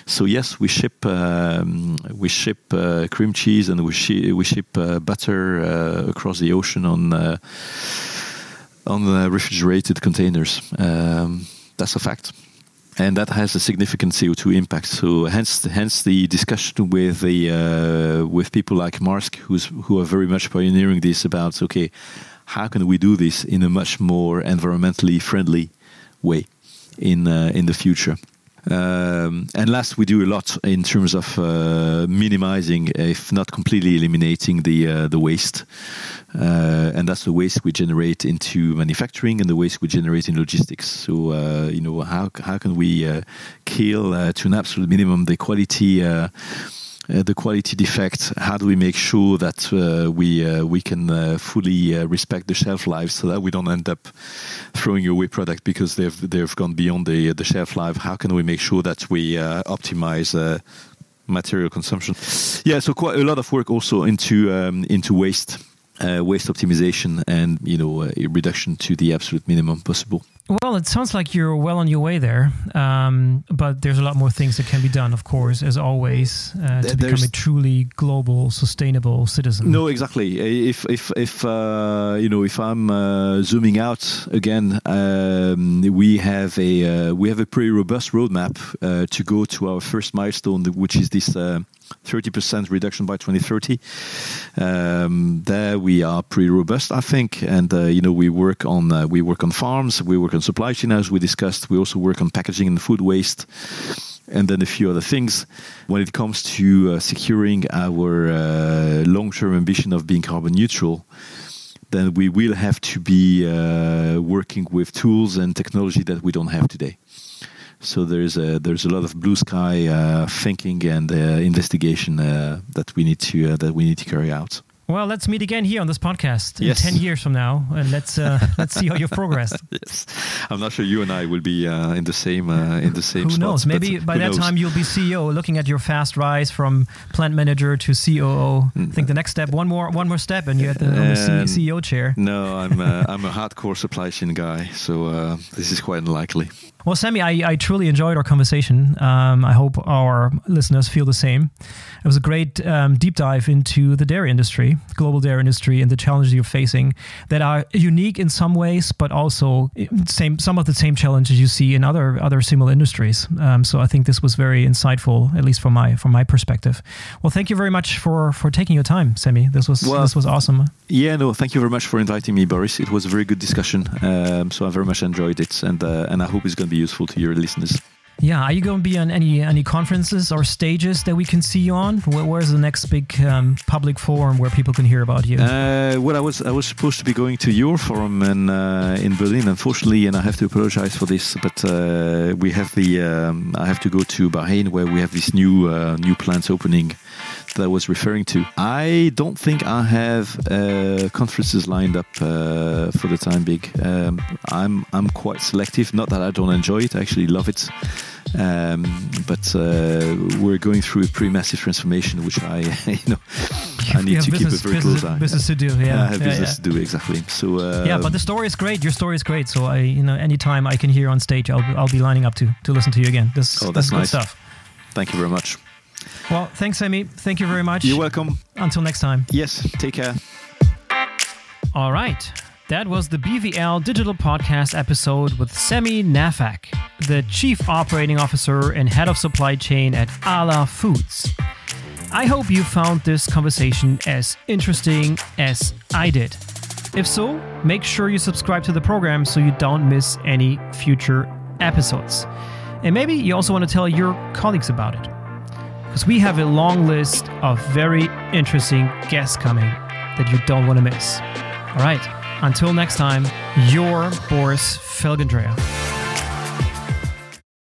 So yes, we ship um, we ship uh, cream cheese and we shi we ship uh, butter uh, across the ocean on uh, on refrigerated containers. Um, that's a fact and that has a significant CO2 impact. So hence, hence the discussion with the uh, with people like Maersk, who's who are very much pioneering this about okay, how can we do this in a much more environmentally friendly way in uh, in the future. Um, and last, we do a lot in terms of uh, minimizing, if not completely eliminating, the uh, the waste, uh, and that's the waste we generate into manufacturing and the waste we generate in logistics. So, uh, you know, how how can we uh, kill uh, to an absolute minimum the quality? Uh, uh, the quality defect. How do we make sure that uh, we uh, we can uh, fully respect the shelf life so that we don't end up throwing away product because they've they've gone beyond the the shelf life? How can we make sure that we optimize material consumption. Yeah, so quite a lot of work also into um, into waste. Uh, waste optimization and you know uh, reduction to the absolute minimum possible. Well, it sounds like you're well on your way there, um, but there's a lot more things that can be done, of course, as always, uh, to become a truly global, sustainable citizen. No, exactly. If if if uh, you know, if I'm uh, zooming out again, um, we have a uh, we have a pretty robust roadmap uh, to go to our first milestone, which is this. 30% uh, reduction by 2030. Um, there we are pretty robust, I think, and you know we work on we work on farms, we work on supply chain, as we discussed. We also work on packaging and food waste, and then a few other things. When it comes to uh, securing our uh, long term ambition of being carbon neutral, then we will have to be uh, working with tools and technology that we don't have today. So there's a there's a lot of blue sky uh, thinking and uh, investigation uh, that we need to that we need to carry out. Well, let's meet again here on this podcast in ten years from now, and let's uh, let's see how you've progressed. yes, I'm not sure you and I will be uh, in the same uh, in the same. Who spots, knows? Maybe by that knows? time you'll be CEO, looking at your fast rise from plant manager to COO. I think the next step, one more one more step, and you're at the, the CEO chair. No, I'm uh, I'm a hardcore supply chain guy, so uh, this is quite unlikely. Well, Sami, I, I truly enjoyed our conversation. Um, I hope our listeners feel the same. It was a great um, deep dive into the dairy industry, global dairy industry, and the challenges you're facing that are unique in some ways, but also same some of the same challenges you see in other other similar industries. Um, so I think this was very insightful, at least from my from my perspective. Well, thank you very much for for taking your time, Sami. This was well, this was awesome. Yeah, no, thank you very much for inviting me, Boris. It was a very good discussion. Um, so I very much enjoyed it, and uh, and I hope it's going to be useful to your listeners. Yeah, are you going to be on any any conferences or stages that we can see you on? Where, where's the next big um, public forum where people can hear about you? Uh, well, I was I was supposed to be going to your forum in uh, in Berlin, unfortunately, and I have to apologize for this. But uh, we have the um, I have to go to Bahrain where we have this new uh, new plants opening that I was referring to. I don't think I have uh, conferences lined up uh, for the time being. Um, I'm I'm quite selective. Not that I don't enjoy it. I actually love it. Um, but uh, we're going through a pretty massive transformation, which I, you know, I need to business, keep a very business, close eye. Business to do, yeah. I have yeah, business yeah. to do exactly. So uh, yeah, but the story is great. Your story is great. So I, you know, anytime I can hear on stage, I'll I'll be lining up to to listen to you again. This, oh, that's, that's nice. stuff. Thank you very much. Well, thanks, Amy. Thank you very much. You're welcome. Until next time. Yes, take care. All right. That was the BVL Digital Podcast episode with Sami Nafak, the Chief Operating Officer and Head of Supply Chain at Arla Foods. I hope you found this conversation as interesting as I did. If so, make sure you subscribe to the program so you don't miss any future episodes. And maybe you also want to tell your colleagues about it because we have a long list of very interesting guests coming that you don't want to miss. All right, until next time, your Boris Felgendreher.